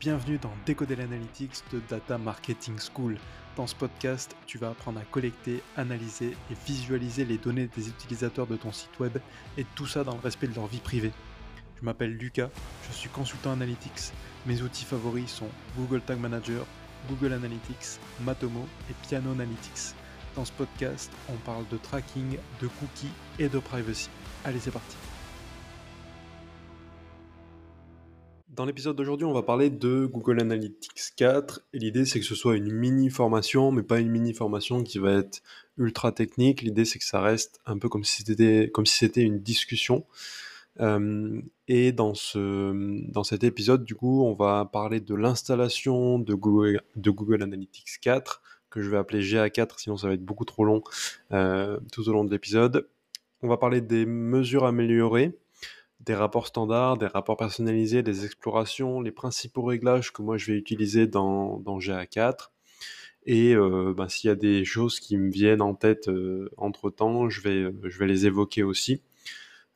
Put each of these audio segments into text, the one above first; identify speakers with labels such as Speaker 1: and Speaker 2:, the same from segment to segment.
Speaker 1: Bienvenue dans Décoder l'Analytics de Data Marketing School. Dans ce podcast, tu vas apprendre à collecter, analyser et visualiser les données des utilisateurs de ton site web et tout ça dans le respect de leur vie privée. Je m'appelle Lucas, je suis consultant Analytics. Mes outils favoris sont Google Tag Manager, Google Analytics, Matomo et Piano Analytics. Dans ce podcast, on parle de tracking, de cookies et de privacy. Allez, c'est parti. Dans l'épisode d'aujourd'hui, on va parler de Google Analytics 4 et l'idée c'est que ce soit une mini formation, mais pas une mini formation qui va être ultra technique. L'idée c'est que ça reste un peu comme si c'était si une discussion. Euh, et dans ce dans cet épisode, du coup, on va parler de l'installation de Google de Google Analytics 4 que je vais appeler GA4, sinon ça va être beaucoup trop long euh, tout au long de l'épisode. On va parler des mesures améliorées des rapports standards, des rapports personnalisés, des explorations, les principaux réglages que moi je vais utiliser dans, dans GA4. Et euh, ben, s'il y a des choses qui me viennent en tête euh, entre temps, je vais, les évoquer aussi.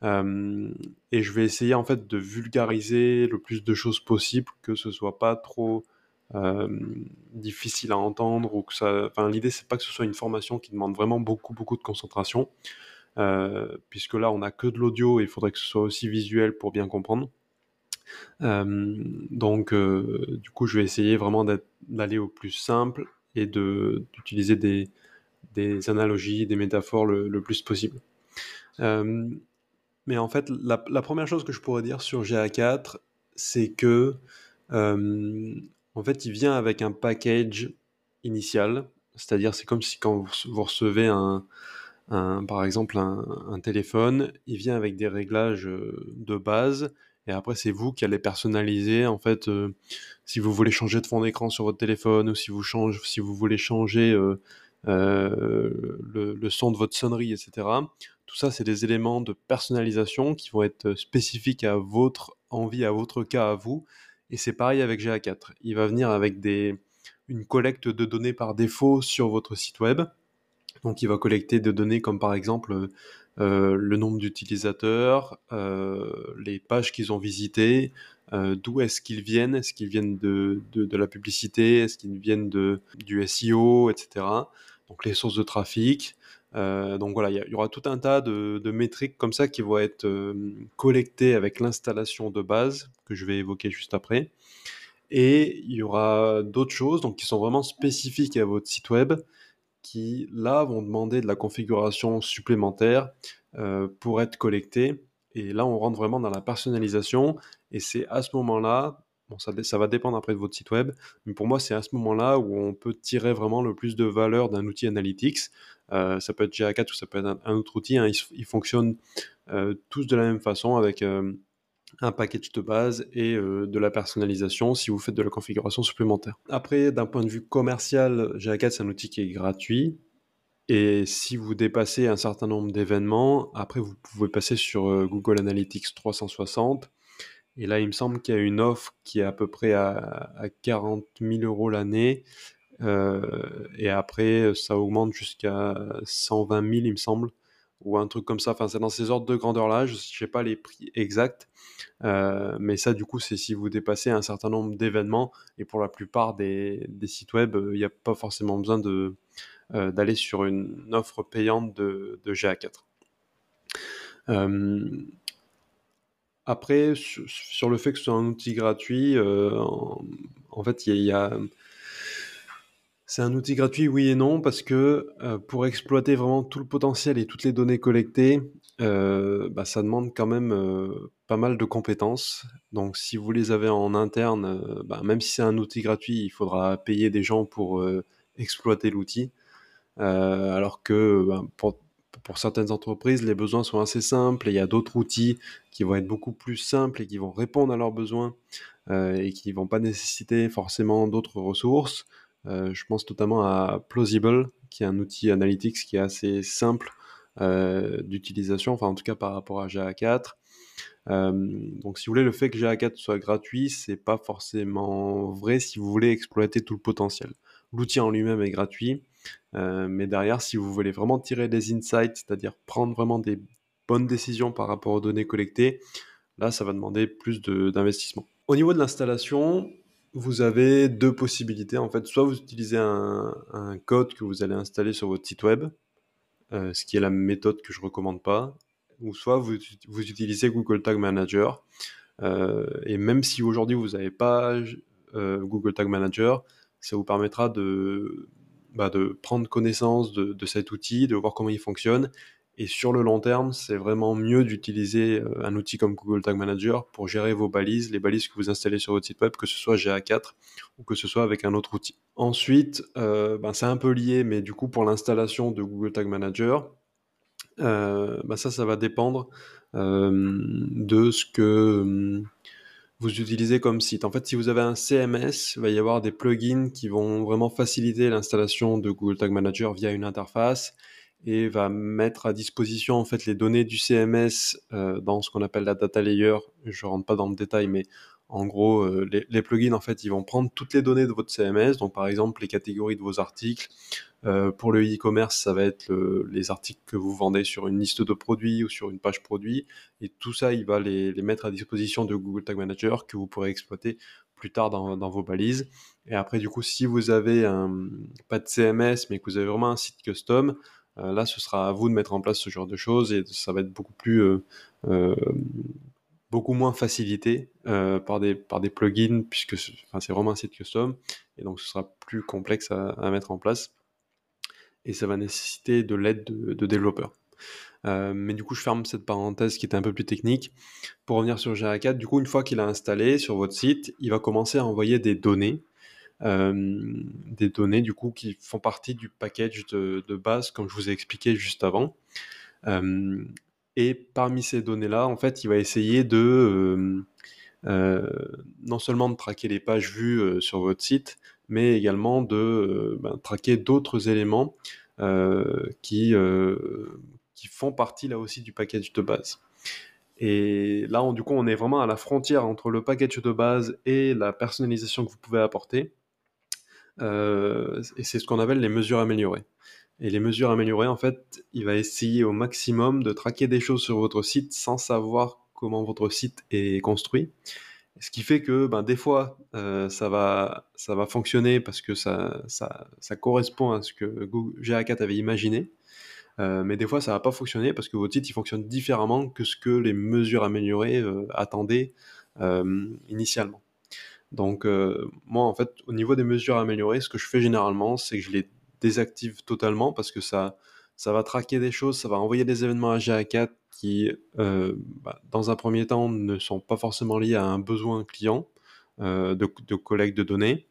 Speaker 1: Euh, et je vais essayer en fait de vulgariser le plus de choses possible, que ce soit pas trop difficile à entendre ou que ça. Enfin, l'idée c'est pas que ce soit une formation qui demande vraiment beaucoup beaucoup de concentration. Euh, puisque là on n'a que de l'audio et il faudrait que ce soit aussi visuel pour bien comprendre. Euh, donc euh, du coup je vais essayer vraiment d'aller au plus simple et d'utiliser des, des, analogies, des métaphores le, plus possible. mais en fait, la, première chose que je pourrais dire sur GA4, c'est que en fait, il vient avec un package initial, c'est-à-dire c'est comme si quand vous recevez un, par exemple un, téléphone, il vient avec des réglages euh, de base et après c'est vous qui allez personnaliser en fait euh, si vous voulez changer de fond d'écran sur votre téléphone ou si vous voulez changer euh, le, son de votre sonnerie, etc. Tout ça c'est des éléments de personnalisation qui vont être spécifiques à votre envie, à votre cas, à vous. Et c'est pareil avec GA4. Il va venir avec une collecte de données par défaut sur votre site web donc il va collecter des données comme par exemple euh, le nombre d'utilisateurs, euh, les pages qu'ils ont visitées, euh, d'où est-ce qu'ils viennent, est-ce qu'ils viennent de, de, la publicité, est-ce qu'ils viennent de, du SEO, etc. Donc les sources de trafic. donc voilà, il y, aura tout un tas de, de, métriques comme ça qui vont être collectées avec l'installation de base que je vais évoquer juste après. Et il y aura d'autres choses donc qui sont vraiment spécifiques à votre site web qui, là, vont demander de la configuration supplémentaire euh, pour être collectés. Et là, on rentre vraiment dans la personnalisation. Et c'est à ce moment-là, bon, ça, ça, va dépendre après de votre site web, mais pour moi, c'est à ce moment-là où on peut tirer vraiment le plus de valeur d'un outil analytics. Euh, ça peut être GA4 ou ça peut être un, autre outil. Hein. Ils, fonctionnent euh, tous de la même façon avec un package de base et euh, de la personnalisation si vous faites de la configuration supplémentaire. Après, d'un point de vue commercial, GA4 c'est un outil qui est gratuit. Et si vous dépassez un certain nombre d'événements, après vous pouvez passer sur euh, Google Analytics 360. Et là, il me semble qu'il y a une offre qui est à peu près à, 40 000 euros l'année. Euh, et après, ça augmente jusqu'à 120 000, il me semble ou un truc comme ça. Enfin, c'est dans ces ordres de grandeur-là. Je ne sais pas les prix exacts. Euh, mais ça, du coup, c'est si vous dépassez un certain nombre d'événements. Et pour la plupart des, sites web, il n'y a pas forcément besoin euh, d'aller sur une offre payante de, GA4. Euh, après, sur, le fait que ce soit un outil gratuit, en, fait, il y a c'est un outil gratuit, oui et non, parce que euh, pour exploiter vraiment tout le potentiel et toutes les données collectées, euh, bah, ça demande quand même euh, pas mal de compétences. Donc si vous les avez en interne, bah, même si c'est un outil gratuit, il faudra payer des gens pour exploiter l'outil. alors que bah, pour, pour, certaines entreprises, les besoins sont assez simples et il y a d'autres outils qui vont être beaucoup plus simples et qui vont répondre à leurs besoins et qui ne vont pas nécessiter forcément d'autres ressources. Euh, je pense notamment à Plausible, qui est un outil analytics qui est assez simple euh, d'utilisation, enfin en tout cas par rapport à GA4. Euh, donc si vous voulez le fait que GA4 soit gratuit, c'est pas forcément vrai si vous voulez exploiter tout le potentiel. L'outil en lui-même est gratuit, mais derrière, si vous voulez vraiment tirer des insights, c'est-à-dire prendre vraiment des bonnes décisions par rapport aux données collectées, là, ça va demander plus d'investissement. Au niveau de l'installation, vous avez deux possibilités. En fait, soit vous utilisez un, code que vous allez installer sur votre site web, euh, ce qui est la méthode que je recommande pas, ou soit vous, utilisez Google Tag Manager. Euh, et même si aujourd'hui vous n'avez pas euh, Google Tag Manager, ça vous permettra de, bah, prendre connaissance de, cet outil, de voir comment il fonctionne et sur le long terme, c'est vraiment mieux d'utiliser euh, un outil comme Google Tag Manager pour gérer vos balises, les balises que vous installez sur votre site web, que ce soit GA4 ou que ce soit avec un autre outil. Ensuite, euh, ben c'est un peu lié, mais du coup pour l'installation de Google Tag Manager, euh, ben ça, ça va dépendre de ce que vous utilisez comme site. En fait, si vous avez un CMS, il va y avoir des plugins qui vont vraiment faciliter l'installation de Google Tag Manager via une interface et va mettre à disposition en fait les données du CMS euh, dans ce qu'on appelle la data layer. Je rentre pas dans le détail, mais en gros, euh, les, plugins en fait, ils vont prendre toutes les données de votre CMS, donc par exemple les catégories de vos articles. Euh, pour le e-commerce, ça va être les articles que vous vendez sur une liste de produits ou sur une page produit, et tout ça, il va les, mettre à disposition de Google Tag Manager que vous pourrez exploiter plus tard dans, vos balises. Et après, du coup, si vous avez pas de CMS, mais que vous avez vraiment un site custom, là, ce sera à vous de mettre en place ce genre de choses et ça va être beaucoup plus euh, euh, beaucoup moins facilité par, des, par des plugins, puisque c'est vraiment un site custom, et donc ce sera plus complexe à, mettre en place, et ça va nécessiter de l'aide de, développeurs. mais du coup, je ferme cette parenthèse qui était un peu plus technique. Pour revenir sur GA4, du coup, une fois qu'il a installé sur votre site, il va commencer à envoyer des données euh, des données du coup qui font partie du package de, base, comme je vous ai expliqué juste avant. Euh, et parmi ces données-là, en fait, il va essayer de euh, non seulement de traquer les pages vues sur votre site, mais également de ben, traquer d'autres éléments qui, font partie là aussi du package de base. Et là, du coup, on est vraiment à la frontière entre le package de base et la personnalisation que vous pouvez apporter. Euh, et c'est ce qu'on appelle les mesures améliorées. Et les mesures améliorées, en fait, il va essayer au maximum de traquer des choses sur votre site sans savoir comment votre site est construit. Ce qui fait que ben, des fois, euh, ça, va, ça va fonctionner parce que ça, ça, ça correspond à ce que GA4 avait imaginé. Euh, mais des fois, ça va pas fonctionner parce que votre site il fonctionne différemment que ce que les mesures améliorées attendaient initialement. Donc euh, moi en fait au niveau des mesures améliorées, ce que je fais généralement, c'est que je les désactive totalement parce que ça va traquer des choses, ça va envoyer des événements à GA4 qui, euh, bah, dans un premier temps, ne sont pas forcément liés à un besoin client euh, de, de, collecte de données.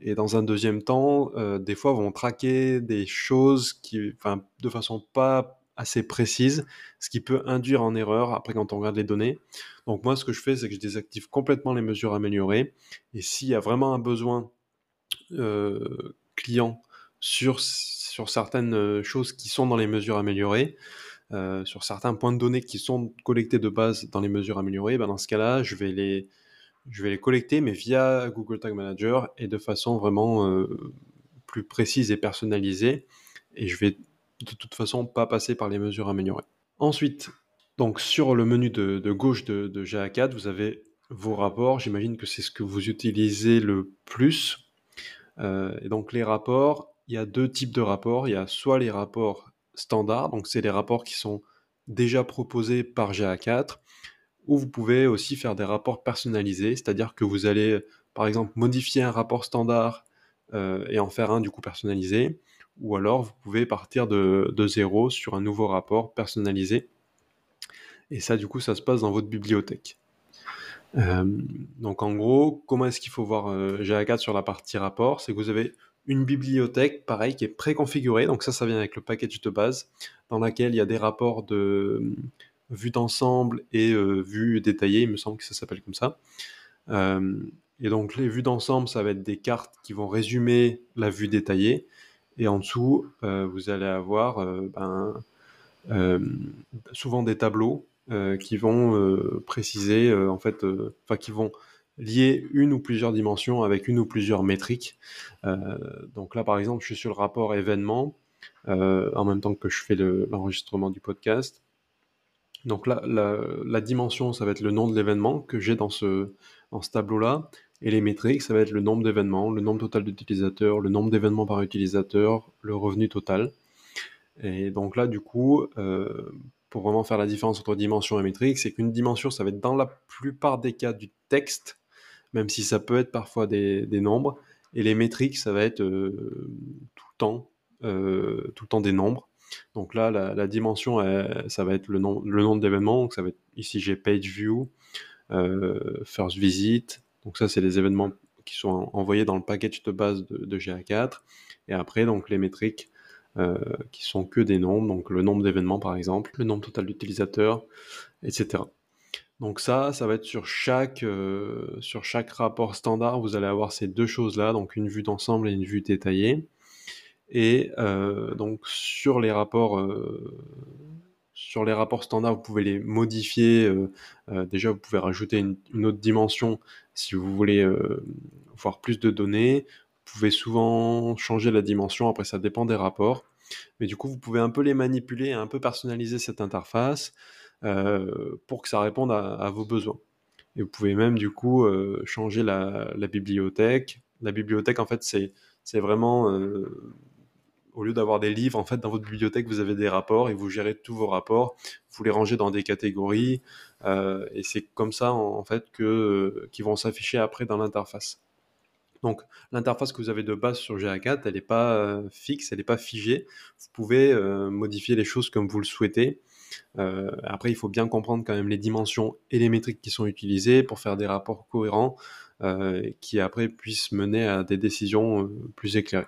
Speaker 1: Et dans un deuxième temps, des fois, vont traquer des choses qui, de façon pas assez précise, ce qui peut induire en erreur après quand on regarde les données. Donc moi, ce que je fais, c'est que je désactive complètement les mesures améliorées. Et s'il y a vraiment un besoin euh, client sur, sur certaines euh, choses qui sont dans les mesures améliorées, euh, sur certains points de données qui sont collectés de base dans les mesures améliorées, ben dans ce cas-là, je vais les je vais les collecter, mais via Google Tag Manager et de façon vraiment plus précise et personnalisée. Et je vais de toute façon pas passer par les mesures améliorées. Ensuite, donc sur le menu de, gauche de, GA4, vous avez vos rapports. J'imagine que c'est ce que vous utilisez le plus. Euh, et donc les rapports, il y a deux types de rapports. Il y a soit les rapports standards, donc c'est les rapports qui sont déjà proposés par GA4, ou vous pouvez aussi faire des rapports personnalisés, c'est-à-dire que vous allez par exemple modifier un rapport standard euh, et en faire un du coup personnalisé ou alors vous pouvez partir de, zéro sur un nouveau rapport personnalisé. Et ça, du coup, ça se passe dans votre bibliothèque. Euh, donc en gros, comment est-ce qu'il faut voir euh, GA4 sur la partie rapport? C'est que vous avez une bibliothèque, pareil, qui est préconfigurée. Donc ça, ça vient avec le package de base, dans laquelle il y a des rapports de euh, vue d'ensemble et vue détaillée, il me semble que ça s'appelle comme ça. et donc les vues d'ensemble, ça va être des cartes qui vont résumer la vue détaillée. Et en dessous, euh, vous allez avoir euh, ben, euh, souvent des tableaux qui vont préciser, en fait, enfin qui vont lier une ou plusieurs dimensions avec une ou plusieurs métriques. donc là, par exemple, je suis sur le rapport événement en même temps que je fais l'enregistrement du podcast. Donc là, la, dimension, ça va être le nom de l'événement que j'ai dans ce, dans ce tableau-là. Et les métriques, ça va être le nombre d'événements, le nombre total d'utilisateurs, le nombre d'événements par utilisateur, le revenu total. Et donc là, du coup, euh, pour vraiment faire la différence entre dimension et métrique, c'est qu'une dimension, ça va être dans la plupart des cas du texte, même si ça peut être parfois des, nombres. Et les métriques, ça va être euh, tout le temps, euh, tout le temps des nombres. Donc là, la, dimension, ça va être le, nombre d'événements. Donc ça va être ici j'ai page view, first visit, donc ça, c'est les événements qui sont envoyés dans le package de base de, GA4. Et après, donc les métriques euh, qui sont que des nombres, donc le nombre d'événements par exemple, le nombre total d'utilisateurs, etc. Donc ça, ça va être sur chaque, euh, sur chaque rapport standard, vous allez avoir ces deux choses-là, donc une vue d'ensemble et une vue détaillée. Et euh, donc sur les rapports sur les rapports standards, vous pouvez les modifier. Euh, euh, déjà, vous pouvez rajouter une, autre dimension si vous voulez euh, voir plus de données. Vous pouvez souvent changer la dimension, après ça dépend des rapports. Mais du coup, vous pouvez un peu les manipuler, un peu personnaliser cette interface pour que ça réponde à, vos besoins. Et vous pouvez même du coup changer la, bibliothèque. La bibliothèque, en fait, c'est vraiment au lieu d'avoir des livres, en fait, dans votre bibliothèque, vous avez des rapports et vous gérez tous vos rapports. Vous les rangez dans des catégories euh, et c'est comme ça, en, fait, que euh, qui vont s'afficher après dans l'interface. Donc, l'interface que vous avez de base sur GA4, elle n'est pas euh, fixe, elle n'est pas figée. Vous pouvez modifier les choses comme vous le souhaitez. après, il faut bien comprendre quand même les dimensions et les métriques qui sont utilisées pour faire des rapports cohérents qui après puissent mener à des décisions plus éclairées.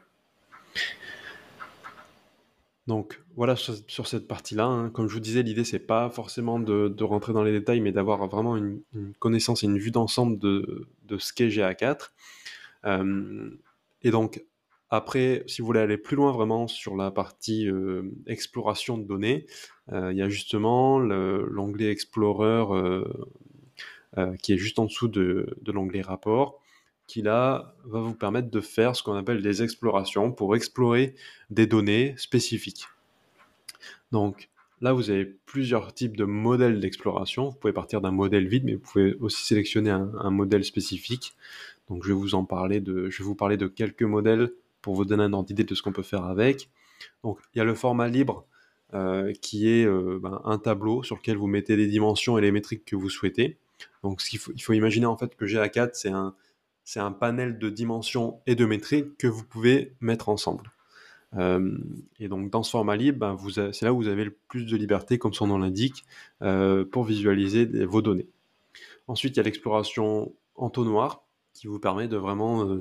Speaker 1: Donc voilà sur, cette partie-là. Hein. Comme je vous disais, l'idée c'est pas forcément de, rentrer dans les détails, mais d'avoir vraiment une, connaissance et une vue d'ensemble de, ce qu'est GA4. Euh, et donc après, si vous voulez aller plus loin vraiment sur la partie euh, exploration de données, euh, il y a justement l'onglet Explorer qui est juste en dessous de, de l'onglet Rapport qui là va vous permettre de faire ce qu'on appelle des explorations pour explorer des données spécifiques. Donc là, vous avez plusieurs types de modèles d'exploration. Vous pouvez partir d'un modèle vide, mais vous pouvez aussi sélectionner un, modèle spécifique. Donc je vais vous en parler de, je vais parler de quelques modèles pour vous donner un ordre d'idée de ce qu'on peut faire avec. Donc il y a le format libre euh, qui est euh, ben, un tableau sur lequel vous mettez les dimensions et les métriques que vous souhaitez. Donc il faut imaginer en fait que GA4 c'est un, c'est un panel de dimensions et de métriques que vous pouvez mettre ensemble. Euh, et donc dans ce format libre, ben, c'est là où vous avez le plus de liberté, comme son nom l'indique, euh, pour visualiser vos données. Ensuite, il y a l'exploration entonnoir qui vous permet de vraiment,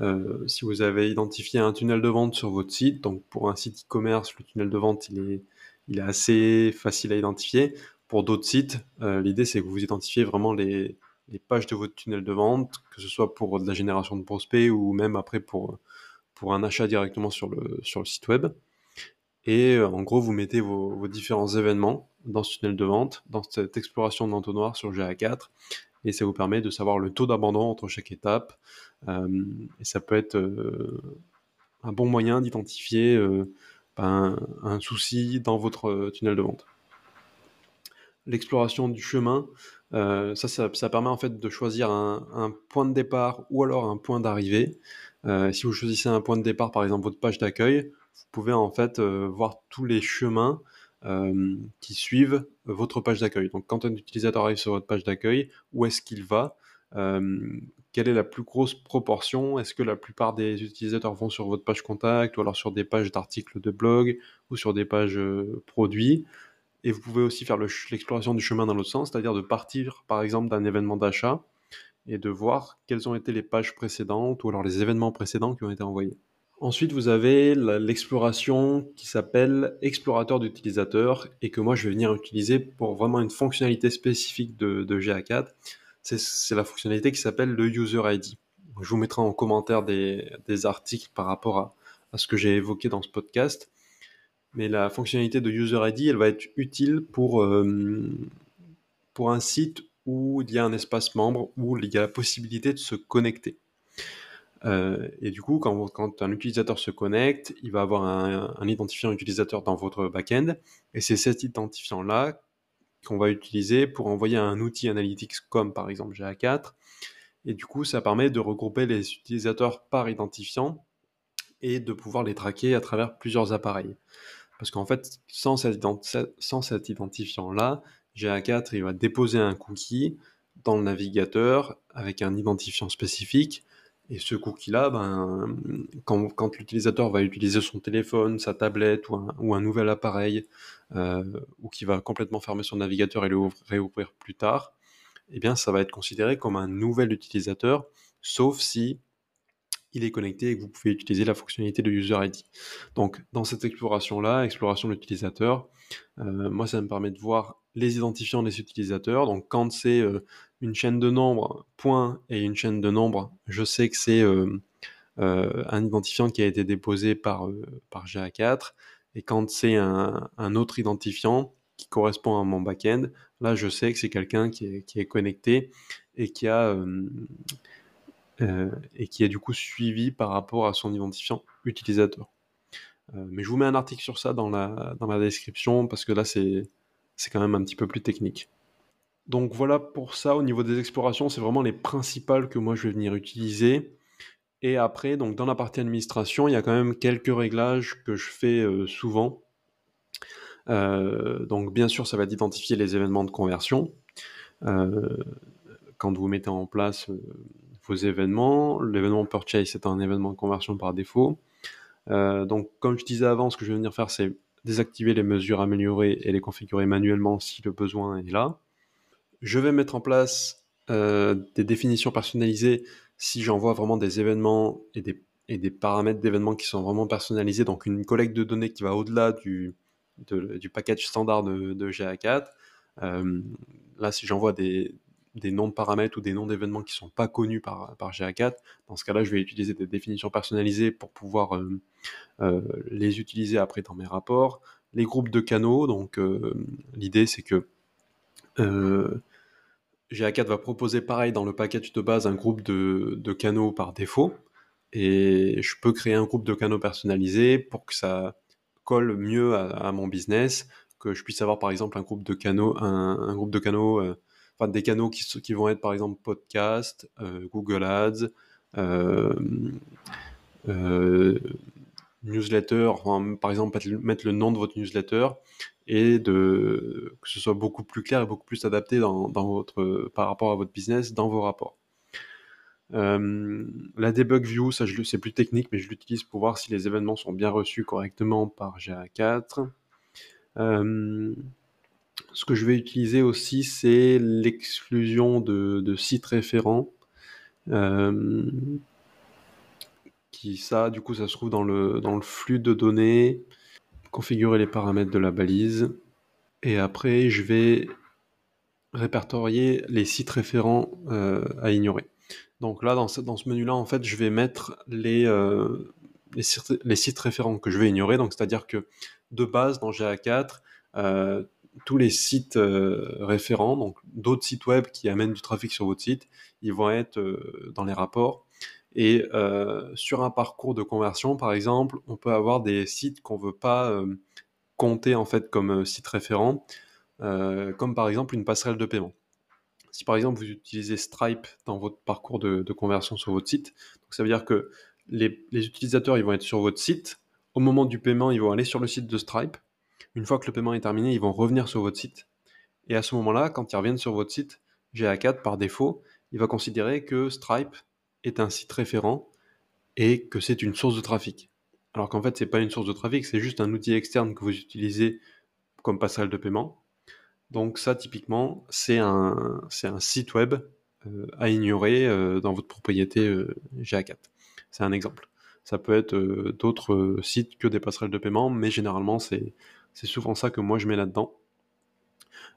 Speaker 1: euh, si vous avez identifié un tunnel de vente sur votre site, donc pour un site e-commerce, le tunnel de vente il est, il est assez facile à identifier. Pour d'autres sites, l'idée c'est que vous identifiez vraiment les, les pages de votre tunnel de vente, que ce soit pour de la génération de prospects ou même après pour, pour un achat directement sur le, sur le site web. Et euh, en gros, vous mettez vos, différents événements dans ce tunnel de vente, dans cette exploration d'entonnoir sur GA4, et ça vous permet de savoir le taux d'abandon entre chaque étape. Euh, et ça peut être euh, un bon moyen d'identifier ben, un souci dans votre tunnel de vente l'exploration du chemin, euh, ça, ça, permet en fait de choisir un, point de départ ou alors un point d'arrivée. Euh, si vous choisissez un point de départ, par exemple votre page d'accueil, vous pouvez en fait euh, voir tous les chemins qui suivent votre page d'accueil. Donc quand un utilisateur arrive sur votre page d'accueil, où est-ce qu'il va Quelle est la plus grosse proportion? Est-ce que la plupart des utilisateurs vont sur votre page contact ou alors sur des pages d'articles de blog ou sur des pages produits? Et vous pouvez aussi faire l'exploration du chemin dans l'autre sens, c'est-à-dire de partir par exemple d'un événement d'achat et de voir quelles ont été les pages précédentes ou alors les événements précédents qui ont été envoyés. Ensuite, vous avez l'exploration qui s'appelle explorateur d'utilisateur et que moi je vais venir utiliser pour vraiment une fonctionnalité spécifique de, GA4. C'est la fonctionnalité qui s'appelle le User ID. Je vous mettrai en commentaire des, articles par rapport à, à ce que j'ai évoqué dans ce podcast mais la fonctionnalité de User ID, elle va être utile pour, euh, pour un site où il y a un espace membre, où il y a la possibilité de se connecter. Euh, et du coup, quand, quand, un utilisateur se connecte, il va avoir un, identifiant utilisateur dans votre backend, et c'est cet identifiant-là qu'on va utiliser pour envoyer un outil analytics comme par exemple GA4, Et du coup, ça permet de regrouper les utilisateurs par identifiant et de pouvoir les traquer à travers plusieurs appareils. Parce qu'en fait, sans cet, identifiant-là, GA4 il va déposer un cookie dans le navigateur avec un identifiant spécifique. Et ce cookie-là, ben, quand, l'utilisateur va utiliser son téléphone, sa tablette ou un, ou un nouvel appareil, euh, ou qui va complètement fermer son navigateur et le réouvrir plus tard, eh bien, ça va être considéré comme un nouvel utilisateur, sauf si il est connecté et que vous pouvez utiliser la fonctionnalité de User ID. Donc, dans cette exploration-là, exploration de l'utilisateur, euh, moi, ça me permet de voir les identifiants des utilisateurs. Donc, quand c'est euh, une chaîne de nombres, point et une chaîne de nombres, je sais que c'est euh, un identifiant qui a été déposé par, par GA4. Et quand c'est un, autre identifiant qui correspond à mon back-end, là, je sais que c'est quelqu'un qui est, qui est, connecté et qui a et qui est du coup suivi par rapport à son identifiant utilisateur. Euh, mais je vous mets un article sur ça dans la, dans la description parce que là c'est quand même un petit peu plus technique. Donc voilà pour ça, au niveau des explorations, c'est vraiment les principales que moi je vais venir utiliser. Et après, donc dans la partie administration, il y a quand même quelques réglages que je fais euh, souvent. donc bien sûr, ça va d'identifier les événements de conversion. quand vous mettez en place vos événements. L'événement purchase, c'est un événement de conversion par défaut. Euh, donc, comme je disais avant, ce que je vais venir faire, c'est désactiver les mesures améliorées et les configurer manuellement si le besoin est là. Je vais mettre en place euh, des définitions personnalisées si j'envoie vraiment des événements et des, et des paramètres d'événements qui sont vraiment personnalisés, donc une collecte de données qui va au-delà du, du package standard de, de GA4. Euh, là, si j'envoie des, des noms de paramètres ou des noms d'événements qui ne sont pas connus par, par GA4. Dans ce cas-là, je vais utiliser des définitions personnalisées pour pouvoir euh, euh, les utiliser après dans mes rapports. Les groupes de canaux, donc euh, l'idée c'est que GA4 va proposer pareil dans le package de base un groupe de, canaux par défaut. Et je peux créer un groupe de canaux personnalisé pour que ça colle mieux à, mon business, que je puisse avoir par exemple un groupe de canaux, un groupe de canaux des canaux qui, vont être par exemple podcast, euh, Google Ads, euh, euh, newsletter, par exemple mettre le nom de votre newsletter et que ce soit beaucoup plus clair et beaucoup plus adapté dans, votre, par rapport à votre business dans vos rapports. la debug view, c'est plus technique, mais je l'utilise pour voir si les événements sont bien reçus correctement par GA4. Ce que je vais utiliser aussi, c'est l'exclusion de, sites référents. Euh, qui ça, du coup, ça se trouve dans le, flux de données, configurer les paramètres de la balise, et après, je vais répertorier les sites référents euh, à ignorer. Donc là, dans ce, menu-là, en fait, je vais mettre les, euh, les, sites, référents que je vais ignorer. Donc, c'est-à-dire que de base, dans GA4, tous les sites euh, référents, donc d'autres sites web qui amènent du trafic sur votre site, ils vont être euh, dans les rapports. Et euh, sur un parcours de conversion, par exemple, on peut avoir des sites qu'on ne veut pas compter en fait comme site référent, comme par exemple une passerelle de paiement. Si par exemple vous utilisez Stripe dans votre parcours de, conversion sur votre site, donc ça veut dire que les, les utilisateurs ils vont être sur votre site, au moment du paiement ils vont aller sur le site de Stripe, une fois que le paiement est terminé, ils vont revenir sur votre site. Et à ce moment-là, quand ils reviennent sur votre site, GA4, par défaut, il va considérer que Stripe est un site référent et que c'est une source de trafic. Alors qu'en fait, ce n'est pas une source de trafic, c'est juste un outil externe que vous utilisez comme passerelle de paiement. Donc ça, typiquement, c'est un, site web euh, à ignorer euh, dans votre propriété euh, GA4. C'est un exemple. Ça peut être d'autres sites que des passerelles de paiement, mais généralement, c'est c'est souvent ça que moi je mets là-dedans.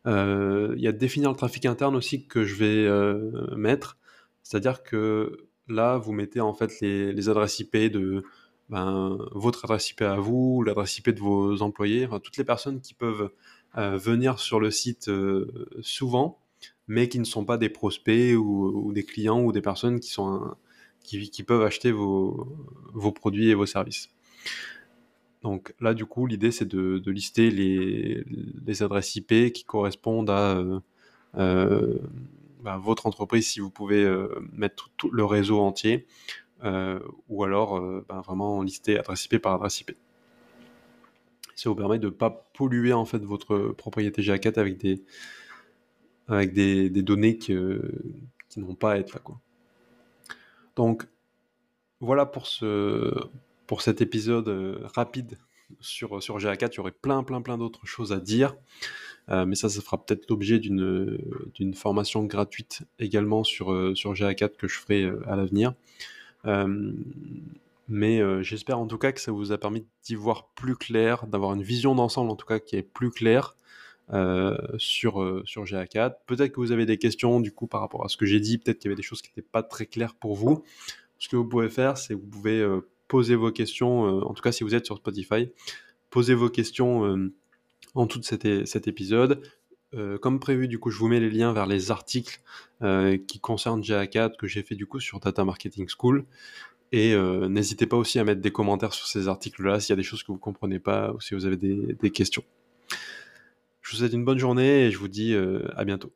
Speaker 1: Euh, il y a définir le trafic interne aussi que je vais euh, mettre. C'est-à-dire que là, vous mettez en fait les, adresses IP de ben, votre adresse IP à vous, l'adresse IP de vos employés, toutes les personnes qui peuvent euh, venir sur le site souvent, mais qui ne sont pas des prospects ou, des clients ou des personnes qui, sont qui, peuvent acheter vos, vos produits et vos services. Donc là, du coup, l'idée, c'est de, lister les, adresses IP qui correspondent à euh, euh, bah, votre entreprise si vous pouvez mettre tout, le réseau entier, ou alors bah, vraiment lister adresse IP par adresse IP. Ça vous permet de ne pas polluer en fait votre propriété GA4 avec des, avec des, données qui, qui n'ont pas à être là. Quoi. Donc voilà pour, ce, pour cet épisode rapide sur, sur GA4. Il y aurait plein plein plein d'autres choses à dire. Euh, mais ça, ça fera peut-être l'objet d'une, formation gratuite également sur, euh, sur GA4 que je ferai euh, à l'avenir. mais j'espère en tout cas que ça vous a permis d'y voir plus clair, d'avoir une vision d'ensemble en tout cas qui est plus claire sur, sur GA4. Peut-être que vous avez des questions du coup par rapport à ce que j'ai dit, peut-être qu'il y avait des choses qui n'étaient pas très claires pour vous. Ce que vous pouvez faire, c'est que vous pouvez poser vos questions, en tout cas si vous êtes sur Spotify, poser vos questions en tout cet, cet épisode. Euh, comme prévu, du coup, je vous mets les liens vers les articles euh, qui concernent GA4 que j'ai fait du coup sur Data Marketing School. Et euh, n'hésitez pas aussi à mettre des commentaires sur ces articles-là s'il y a des choses que vous ne comprenez pas ou si vous avez des questions. Je vous souhaite une bonne journée et je vous dis à bientôt.